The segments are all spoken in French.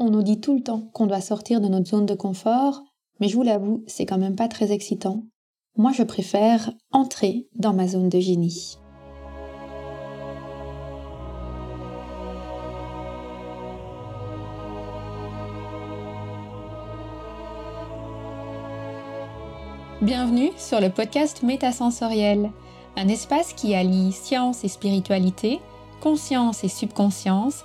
On nous dit tout le temps qu'on doit sortir de notre zone de confort, mais je vous l'avoue, c'est quand même pas très excitant. Moi, je préfère entrer dans ma zone de génie. Bienvenue sur le podcast Métasensoriel, un espace qui allie science et spiritualité, conscience et subconscience,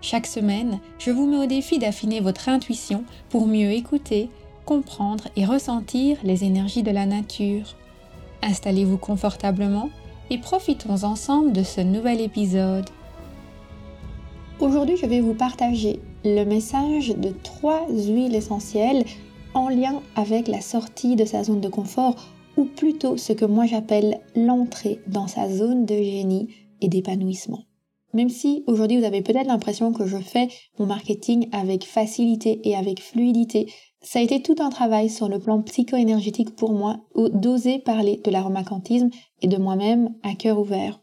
Chaque semaine, je vous mets au défi d'affiner votre intuition pour mieux écouter, comprendre et ressentir les énergies de la nature. Installez-vous confortablement et profitons ensemble de ce nouvel épisode. Aujourd'hui, je vais vous partager le message de trois huiles essentielles en lien avec la sortie de sa zone de confort ou plutôt ce que moi j'appelle l'entrée dans sa zone de génie et d'épanouissement. Même si aujourd'hui vous avez peut-être l'impression que je fais mon marketing avec facilité et avec fluidité, ça a été tout un travail sur le plan psycho-énergétique pour moi d'oser parler de l'aromacantisme et de moi-même à cœur ouvert.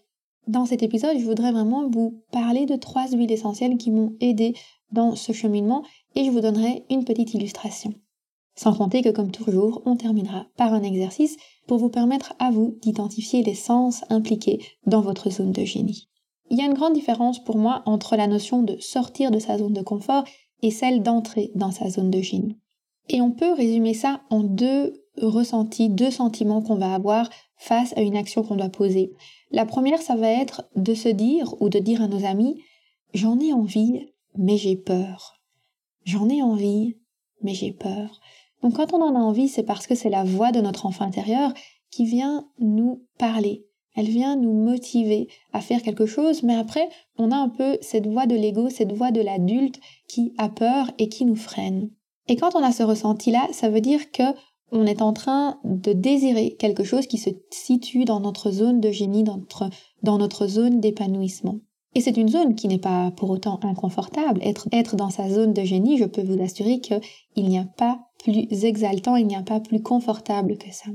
Dans cet épisode, je voudrais vraiment vous parler de trois huiles essentielles qui m'ont aidé dans ce cheminement et je vous donnerai une petite illustration. Sans compter que comme toujours, on terminera par un exercice pour vous permettre à vous d'identifier les sens impliqués dans votre zone de génie. Il y a une grande différence pour moi entre la notion de sortir de sa zone de confort et celle d'entrer dans sa zone de génie. Et on peut résumer ça en deux ressentis, deux sentiments qu'on va avoir face à une action qu'on doit poser. La première, ça va être de se dire ou de dire à nos amis, j'en ai envie, mais j'ai peur. J'en ai envie, mais j'ai peur. Donc quand on en a envie, c'est parce que c'est la voix de notre enfant intérieur qui vient nous parler. Elle vient nous motiver à faire quelque chose, mais après, on a un peu cette voix de l'ego, cette voix de l'adulte qui a peur et qui nous freine. Et quand on a ce ressenti-là, ça veut dire que on est en train de désirer quelque chose qui se situe dans notre zone de génie, dans notre, dans notre zone d'épanouissement. Et c'est une zone qui n'est pas pour autant inconfortable. Être, être dans sa zone de génie, je peux vous assurer qu'il n'y a pas plus exaltant, il n'y a pas plus confortable que ça.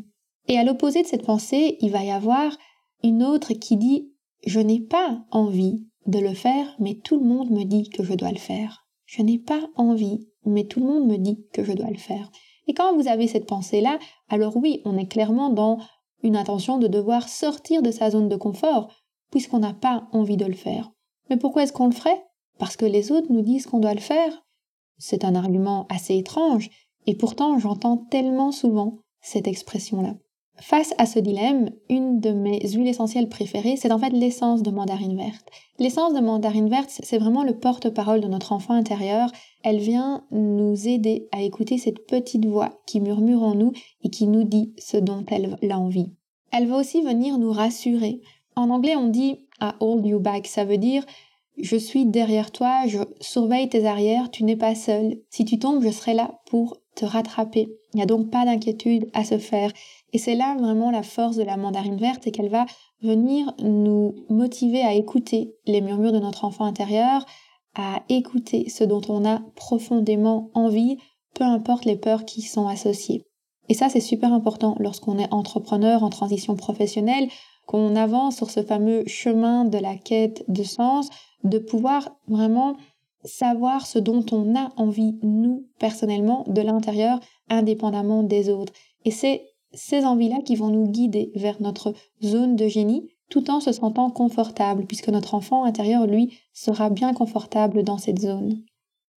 Et à l'opposé de cette pensée, il va y avoir une autre qui dit je n'ai pas envie de le faire, mais tout le monde me dit que je dois le faire. Je n'ai pas envie, mais tout le monde me dit que je dois le faire. Et quand vous avez cette pensée-là, alors oui, on est clairement dans une intention de devoir sortir de sa zone de confort, puisqu'on n'a pas envie de le faire. Mais pourquoi est-ce qu'on le ferait? Parce que les autres nous disent qu'on doit le faire C'est un argument assez étrange, et pourtant, j'entends tellement souvent cette expression-là. Face à ce dilemme, une de mes huiles essentielles préférées, c'est en fait l'essence de mandarine verte. L'essence de mandarine verte, c'est vraiment le porte-parole de notre enfant intérieur. Elle vient nous aider à écouter cette petite voix qui murmure en nous et qui nous dit ce dont elle a envie. Elle va aussi venir nous rassurer. En anglais, on dit I hold you back. Ça veut dire je suis derrière toi, je surveille tes arrières, tu n'es pas seul. Si tu tombes, je serai là pour te rattraper. Il n'y a donc pas d'inquiétude à se faire. Et c'est là vraiment la force de la mandarine verte, c'est qu'elle va venir nous motiver à écouter les murmures de notre enfant intérieur, à écouter ce dont on a profondément envie, peu importe les peurs qui sont associées. Et ça, c'est super important lorsqu'on est entrepreneur en transition professionnelle, qu'on avance sur ce fameux chemin de la quête de sens, de pouvoir vraiment savoir ce dont on a envie, nous, personnellement, de l'intérieur, indépendamment des autres. Et c'est ces envies-là qui vont nous guider vers notre zone de génie, tout en se sentant confortable, puisque notre enfant intérieur, lui, sera bien confortable dans cette zone.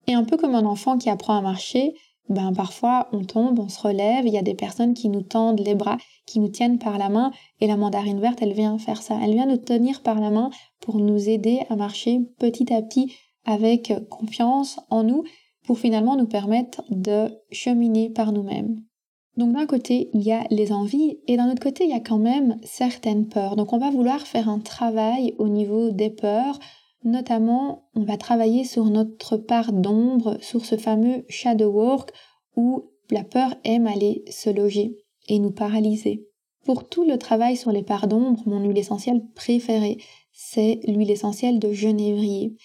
Et un peu comme un enfant qui apprend à marcher, ben parfois on tombe, on se relève, il y a des personnes qui nous tendent les bras, qui nous tiennent par la main, et la mandarine verte, elle vient faire ça. Elle vient nous tenir par la main pour nous aider à marcher petit à petit avec confiance en nous pour finalement nous permettre de cheminer par nous-mêmes. Donc d'un côté, il y a les envies et d'un autre côté, il y a quand même certaines peurs. Donc on va vouloir faire un travail au niveau des peurs Notamment, on va travailler sur notre part d'ombre, sur ce fameux shadow work où la peur aime aller se loger et nous paralyser. Pour tout le travail sur les parts d'ombre, mon huile essentielle préférée, c'est l'huile essentielle de genévrier.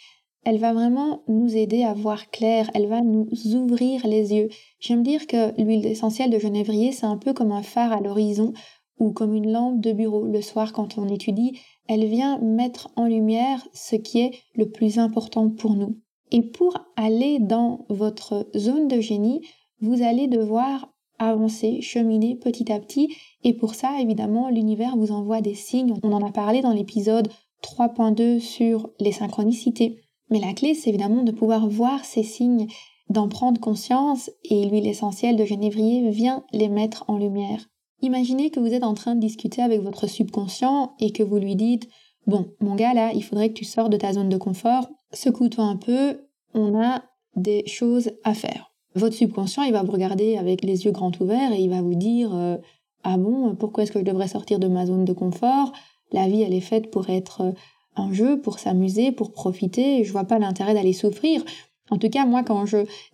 Elle va vraiment nous aider à voir clair, elle va nous ouvrir les yeux. J'aime dire que l'huile essentielle de genévrier, c'est un peu comme un phare à l'horizon ou comme une lampe de bureau le soir quand on étudie, elle vient mettre en lumière ce qui est le plus important pour nous. Et pour aller dans votre zone de génie, vous allez devoir avancer, cheminer petit à petit. Et pour ça, évidemment, l'univers vous envoie des signes. On en a parlé dans l'épisode 3.2 sur les synchronicités. Mais la clé, c'est évidemment de pouvoir voir ces signes, d'en prendre conscience, et l'huile essentielle de genévrier vient les mettre en lumière. Imaginez que vous êtes en train de discuter avec votre subconscient et que vous lui dites Bon, mon gars, là, il faudrait que tu sors de ta zone de confort, secoue-toi un peu, on a des choses à faire. Votre subconscient, il va vous regarder avec les yeux grands ouverts et il va vous dire euh, Ah bon, pourquoi est-ce que je devrais sortir de ma zone de confort? La vie, elle est faite pour être un jeu, pour s'amuser, pour profiter, je vois pas l'intérêt d'aller souffrir. En tout cas, moi, quand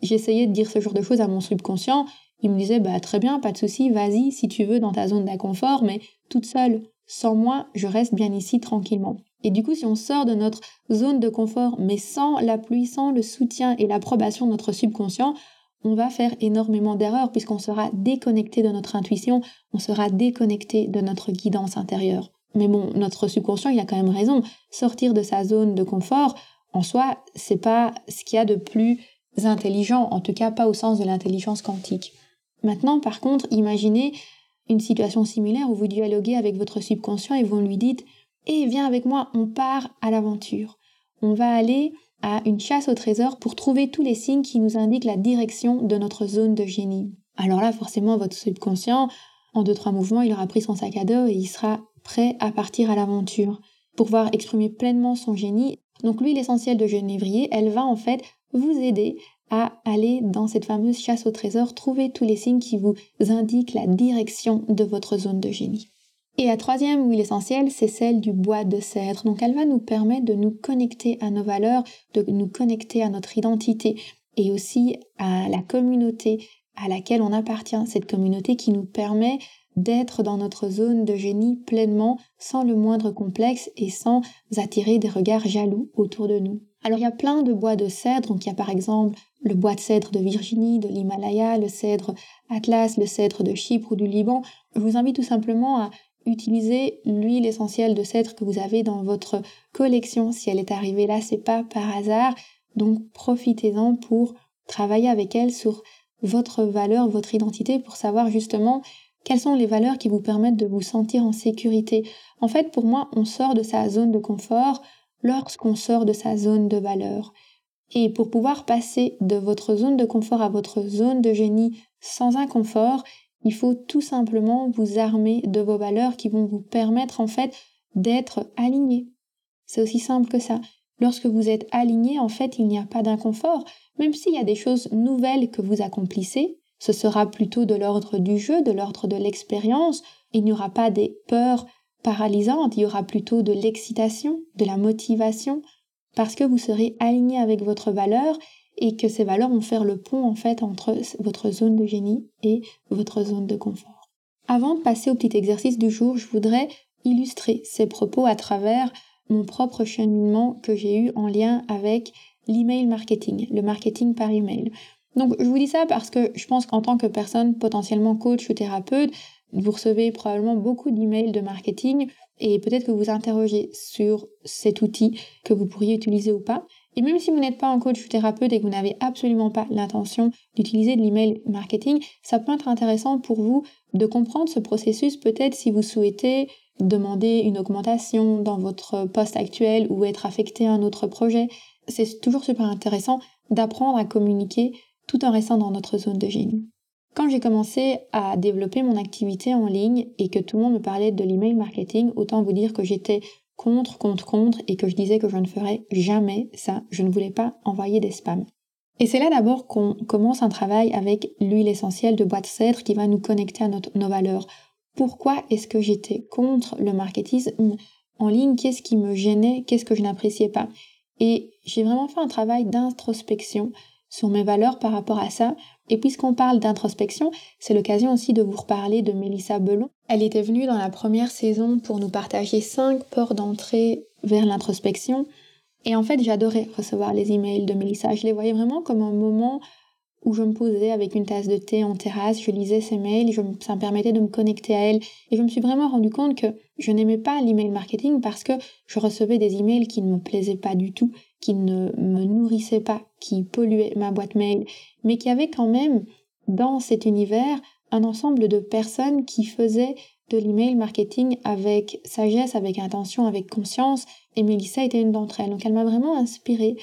j'essayais de dire ce genre de choses à mon subconscient, il me disait bah très bien, pas de souci, vas-y si tu veux dans ta zone d'inconfort, mais toute seule, sans moi, je reste bien ici tranquillement. Et du coup, si on sort de notre zone de confort, mais sans l'appui, sans le soutien et l'approbation de notre subconscient, on va faire énormément d'erreurs puisqu'on sera déconnecté de notre intuition, on sera déconnecté de notre guidance intérieure. Mais bon, notre subconscient, il a quand même raison. Sortir de sa zone de confort, en soi, c'est pas ce qu'il y a de plus intelligent, en tout cas pas au sens de l'intelligence quantique. Maintenant, par contre, imaginez une situation similaire où vous dialoguez avec votre subconscient et vous lui dites Eh, viens avec moi, on part à l'aventure. On va aller à une chasse au trésor pour trouver tous les signes qui nous indiquent la direction de notre zone de génie. Alors là, forcément, votre subconscient, en deux, trois mouvements, il aura pris son sac à dos et il sera prêt à partir à l'aventure pour pouvoir exprimer pleinement son génie. Donc l'huile essentielle de genévrier, elle va en fait vous aider à aller dans cette fameuse chasse au trésor, trouver tous les signes qui vous indiquent la direction de votre zone de génie. Et la troisième huile essentielle, c'est celle du bois de cèdre. Donc elle va nous permettre de nous connecter à nos valeurs, de nous connecter à notre identité et aussi à la communauté à laquelle on appartient, cette communauté qui nous permet d'être dans notre zone de génie pleinement, sans le moindre complexe et sans attirer des regards jaloux autour de nous. Alors il y a plein de bois de cèdre, donc il y a par exemple le bois de cèdre de Virginie, de l'Himalaya, le cèdre Atlas, le cèdre de Chypre ou du Liban. Je vous invite tout simplement à utiliser l'huile essentielle de cèdre que vous avez dans votre collection. Si elle est arrivée là, c'est pas par hasard. Donc profitez-en pour travailler avec elle sur votre valeur, votre identité, pour savoir justement quelles sont les valeurs qui vous permettent de vous sentir en sécurité? En fait, pour moi, on sort de sa zone de confort lorsqu'on sort de sa zone de valeur. Et pour pouvoir passer de votre zone de confort à votre zone de génie sans inconfort, il faut tout simplement vous armer de vos valeurs qui vont vous permettre en fait d'être aligné. C'est aussi simple que ça. Lorsque vous êtes aligné, en fait, il n'y a pas d'inconfort. Même s'il y a des choses nouvelles que vous accomplissez, ce sera plutôt de l'ordre du jeu, de l'ordre de l'expérience. Il n'y aura pas des peurs paralysantes, il y aura plutôt de l'excitation, de la motivation, parce que vous serez aligné avec votre valeur et que ces valeurs vont faire le pont en fait entre votre zone de génie et votre zone de confort. Avant de passer au petit exercice du jour, je voudrais illustrer ces propos à travers mon propre cheminement que j'ai eu en lien avec l'email marketing, le marketing par email. Donc je vous dis ça parce que je pense qu'en tant que personne potentiellement coach ou thérapeute, vous recevez probablement beaucoup d'emails de marketing et peut-être que vous interrogez sur cet outil que vous pourriez utiliser ou pas. Et même si vous n'êtes pas un coach ou thérapeute et que vous n'avez absolument pas l'intention d'utiliser de l'email marketing, ça peut être intéressant pour vous de comprendre ce processus peut-être si vous souhaitez demander une augmentation dans votre poste actuel ou être affecté à un autre projet. C'est toujours super intéressant d'apprendre à communiquer tout en restant dans notre zone de génie. Quand j'ai commencé à développer mon activité en ligne et que tout le monde me parlait de l'email marketing, autant vous dire que j'étais contre, contre, contre et que je disais que je ne ferais jamais ça. Je ne voulais pas envoyer des spams. Et c'est là d'abord qu'on commence un travail avec l'huile essentielle de bois de cèdre qui va nous connecter à nos valeurs. Pourquoi est-ce que j'étais contre le marketing en ligne? Qu'est-ce qui me gênait? Qu'est-ce que je n'appréciais pas? Et j'ai vraiment fait un travail d'introspection sur mes valeurs par rapport à ça. Et puisqu'on parle d'introspection, c'est l'occasion aussi de vous reparler de Mélissa Belon. Elle était venue dans la première saison pour nous partager cinq ports d'entrée vers l'introspection. Et en fait, j'adorais recevoir les emails de Mélissa. Je les voyais vraiment comme un moment où je me posais avec une tasse de thé en terrasse, je lisais ses mails, ça me permettait de me connecter à elle. Et je me suis vraiment rendu compte que je n'aimais pas l'email marketing parce que je recevais des emails qui ne me plaisaient pas du tout, qui ne me nourrissaient pas, qui polluaient ma boîte mail, mais qui avaient quand même dans cet univers un ensemble de personnes qui faisaient de l'email marketing avec sagesse, avec intention, avec conscience, et Mélissa était une d'entre elles. Donc elle m'a vraiment inspirée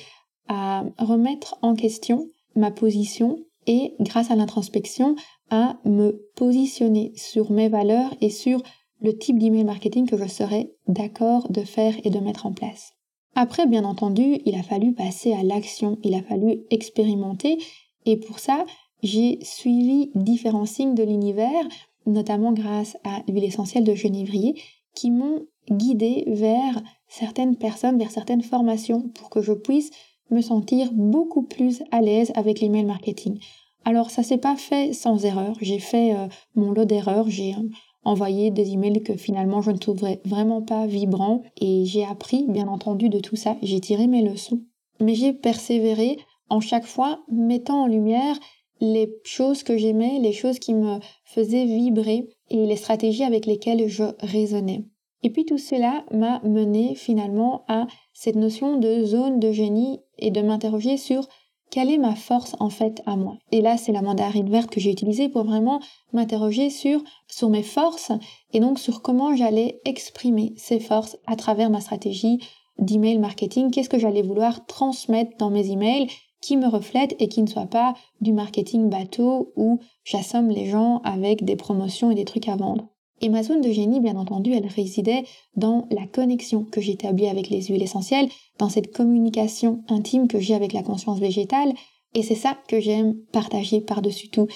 à remettre en question ma position et grâce à l'introspection à me positionner sur mes valeurs et sur le type d'email marketing que je serais d'accord de faire et de mettre en place. Après, bien entendu, il a fallu passer à l'action, il a fallu expérimenter. Et pour ça, j'ai suivi différents signes de l'univers, notamment grâce à l'huile essentielle de genévrier, qui m'ont guidé vers certaines personnes, vers certaines formations pour que je puisse me sentir beaucoup plus à l'aise avec l'email marketing. Alors ça s'est pas fait sans erreur, j'ai fait euh, mon lot d'erreurs, j'ai euh, envoyé des emails que finalement je ne trouverais vraiment pas vibrants et j'ai appris bien entendu de tout ça, j'ai tiré mes leçons. Mais j'ai persévéré en chaque fois mettant en lumière les choses que j'aimais, les choses qui me faisaient vibrer et les stratégies avec lesquelles je raisonnais. Et puis tout cela m'a mené finalement à cette notion de zone de génie et de m'interroger sur quelle est ma force en fait à moi? Et là, c'est la mandarine verte que j'ai utilisée pour vraiment m'interroger sur, sur mes forces et donc sur comment j'allais exprimer ces forces à travers ma stratégie d'email marketing. Qu'est-ce que j'allais vouloir transmettre dans mes emails qui me reflète et qui ne soit pas du marketing bateau où j'assomme les gens avec des promotions et des trucs à vendre? Et ma zone de génie, bien entendu, elle résidait dans la connexion que j'établis avec les huiles essentielles, dans cette communication intime que j'ai avec la conscience végétale, et c'est ça que j'aime partager par-dessus tout.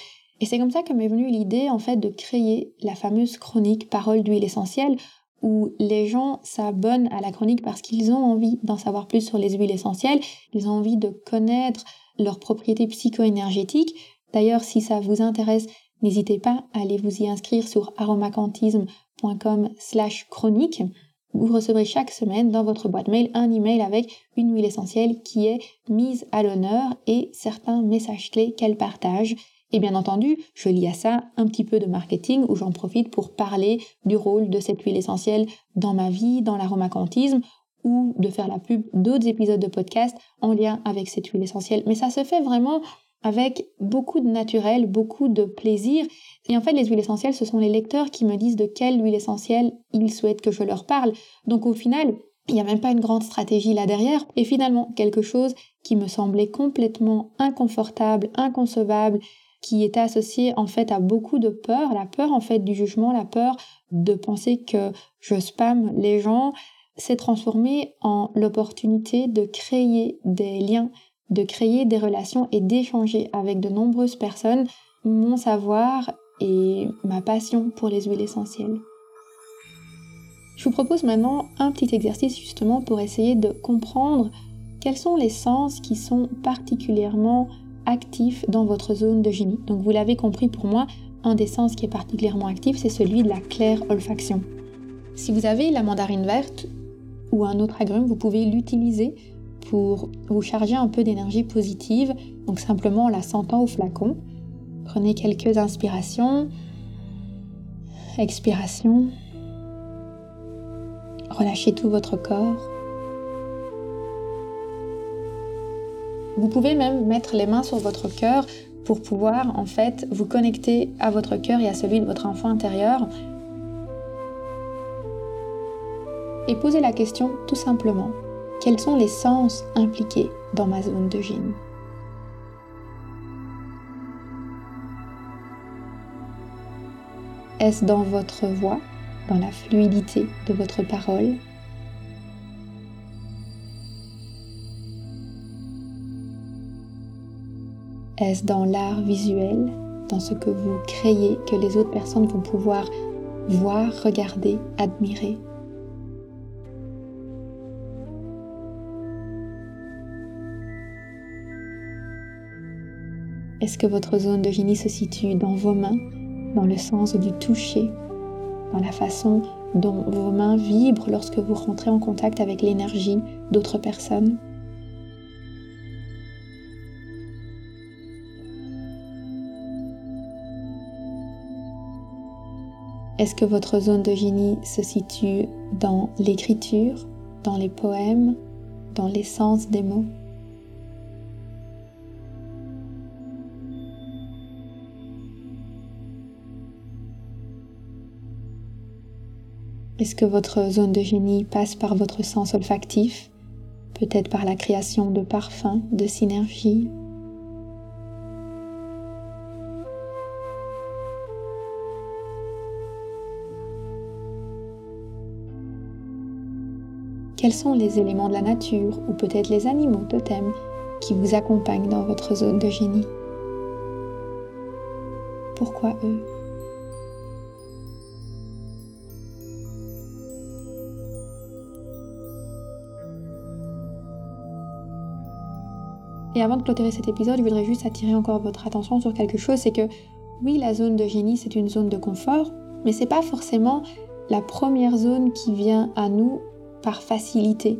Et c'est comme ça que m'est venue l'idée, en fait, de créer la fameuse chronique Parole d'huile essentielle, où les gens s'abonnent à la chronique parce qu'ils ont envie d'en savoir plus sur les huiles essentielles, ils ont envie de connaître leurs propriétés psycho-énergétiques. D'ailleurs, si ça vous intéresse, N'hésitez pas à aller vous y inscrire sur aromacantisme.com slash chronique. Vous recevrez chaque semaine dans votre boîte mail un email avec une huile essentielle qui est mise à l'honneur et certains messages clés qu'elle partage. Et bien entendu, je lis à ça un petit peu de marketing où j'en profite pour parler du rôle de cette huile essentielle dans ma vie, dans l'aromacantisme ou de faire la pub d'autres épisodes de podcast en lien avec cette huile essentielle. Mais ça se fait vraiment avec beaucoup de naturel, beaucoup de plaisir. Et en fait, les huiles essentielles, ce sont les lecteurs qui me disent de quelle huile essentielle ils souhaitent que je leur parle. Donc au final, il n'y a même pas une grande stratégie là derrière. Et finalement, quelque chose qui me semblait complètement inconfortable, inconcevable, qui était associé en fait à beaucoup de peur, la peur en fait du jugement, la peur de penser que je spam les gens, s'est transformé en l'opportunité de créer des liens de créer des relations et d'échanger avec de nombreuses personnes mon savoir et ma passion pour les huiles essentielles. Je vous propose maintenant un petit exercice justement pour essayer de comprendre quels sont les sens qui sont particulièrement actifs dans votre zone de génie. Donc vous l'avez compris pour moi, un des sens qui est particulièrement actif, c'est celui de la claire olfaction. Si vous avez la mandarine verte ou un autre agrume, vous pouvez l'utiliser pour vous charger un peu d'énergie positive, donc simplement en la sentant au flacon. Prenez quelques inspirations, expirations. Relâchez tout votre corps. Vous pouvez même mettre les mains sur votre cœur pour pouvoir en fait vous connecter à votre cœur et à celui de votre enfant intérieur. Et poser la question tout simplement. Quels sont les sens impliqués dans ma zone de génie Est-ce dans votre voix, dans la fluidité de votre parole? Est-ce dans l'art visuel, dans ce que vous créez, que les autres personnes vont pouvoir voir, regarder, admirer? Est-ce que votre zone de génie se situe dans vos mains, dans le sens du toucher, dans la façon dont vos mains vibrent lorsque vous rentrez en contact avec l'énergie d'autres personnes? Est-ce que votre zone de génie se situe dans l'écriture, dans les poèmes, dans l'essence des mots? Est-ce que votre zone de génie passe par votre sens olfactif, peut-être par la création de parfums, de synergie Quels sont les éléments de la nature ou peut-être les animaux totems qui vous accompagnent dans votre zone de génie? Pourquoi eux? Et avant de clôturer cet épisode, je voudrais juste attirer encore votre attention sur quelque chose, c'est que oui, la zone de génie, c'est une zone de confort, mais c'est pas forcément la première zone qui vient à nous par facilité.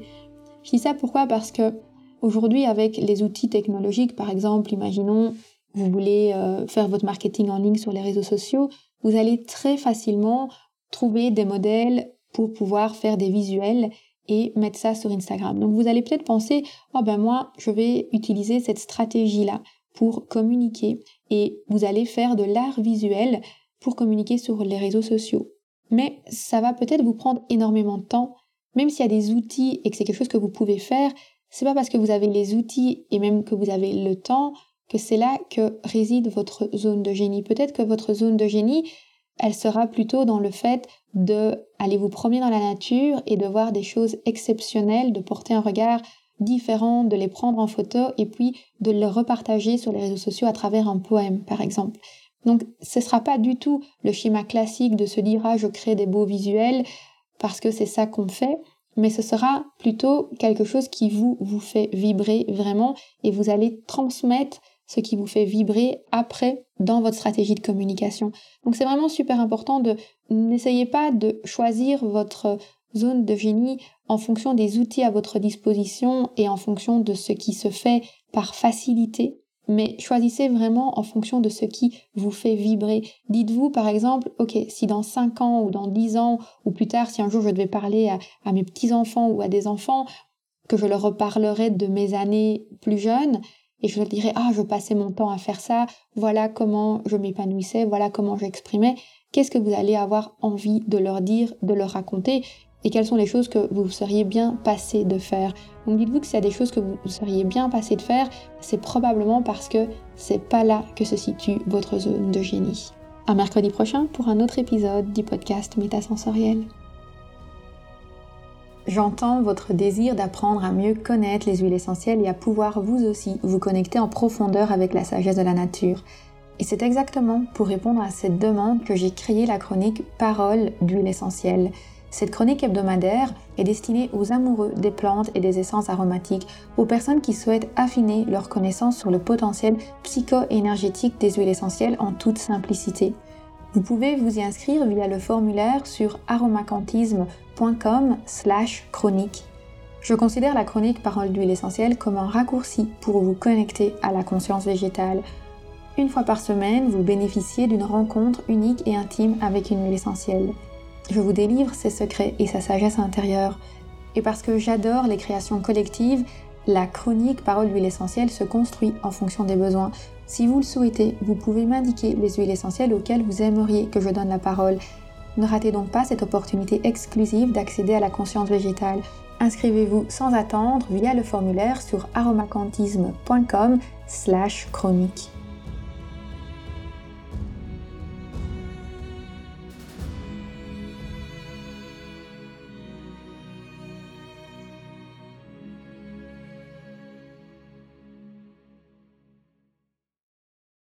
Je dis ça pourquoi? Parce que aujourd'hui, avec les outils technologiques, par exemple, imaginons, vous voulez euh, faire votre marketing en ligne sur les réseaux sociaux, vous allez très facilement trouver des modèles pour pouvoir faire des visuels et mettre ça sur Instagram. Donc vous allez peut-être penser, oh ben moi, je vais utiliser cette stratégie-là pour communiquer et vous allez faire de l'art visuel pour communiquer sur les réseaux sociaux. Mais ça va peut-être vous prendre énormément de temps, même s'il y a des outils et que c'est quelque chose que vous pouvez faire, c'est pas parce que vous avez les outils et même que vous avez le temps que c'est là que réside votre zone de génie. Peut-être que votre zone de génie, elle sera plutôt dans le fait de aller vous promener dans la nature et de voir des choses exceptionnelles, de porter un regard différent, de les prendre en photo et puis de les repartager sur les réseaux sociaux à travers un poème, par exemple. Donc, ce ne sera pas du tout le schéma classique de se dire ah je crée des beaux visuels parce que c'est ça qu'on fait, mais ce sera plutôt quelque chose qui vous vous fait vibrer vraiment et vous allez transmettre ce qui vous fait vibrer après dans votre stratégie de communication. Donc c'est vraiment super important de n'essayez pas de choisir votre zone de génie en fonction des outils à votre disposition et en fonction de ce qui se fait par facilité, mais choisissez vraiment en fonction de ce qui vous fait vibrer. Dites-vous par exemple, ok, si dans 5 ans ou dans 10 ans ou plus tard, si un jour je devais parler à, mes petits-enfants ou à des enfants, que je leur reparlerai de mes années plus jeunes, et je dirais ah je passais mon temps à faire ça, voilà comment je m'épanouissais, voilà comment j'exprimais. Qu'est-ce que vous allez avoir envie de leur dire, de leur raconter? Et quelles sont les choses que vous seriez bien passé de faire? Donc dites-vous que s'il y a des choses que vous seriez bien passé de faire, c'est probablement parce que c'est pas là que se situe votre zone de génie. À mercredi prochain pour un autre épisode du podcast Métasensoriel. J'entends votre désir d'apprendre à mieux connaître les huiles essentielles et à pouvoir vous aussi vous connecter en profondeur avec la sagesse de la nature. Et c'est exactement pour répondre à cette demande que j'ai créé la chronique Parole d'huile essentielle. Cette chronique hebdomadaire est destinée aux amoureux des plantes et des essences aromatiques, aux personnes qui souhaitent affiner leur connaissance sur le potentiel psycho-énergétique des huiles essentielles en toute simplicité. Vous pouvez vous y inscrire via le formulaire sur Je considère la chronique Parole d'huile essentielle comme un raccourci pour vous connecter à la conscience végétale. Une fois par semaine, vous bénéficiez d'une rencontre unique et intime avec une huile essentielle. Je vous délivre ses secrets et sa sagesse intérieure. Et parce que j'adore les créations collectives, la chronique Parole d'huile essentielle se construit en fonction des besoins. Si vous le souhaitez, vous pouvez m'indiquer les huiles essentielles auxquelles vous aimeriez que je donne la parole. Ne ratez donc pas cette opportunité exclusive d'accéder à la conscience végétale. Inscrivez-vous sans attendre via le formulaire sur aromacantisme.com slash chronique.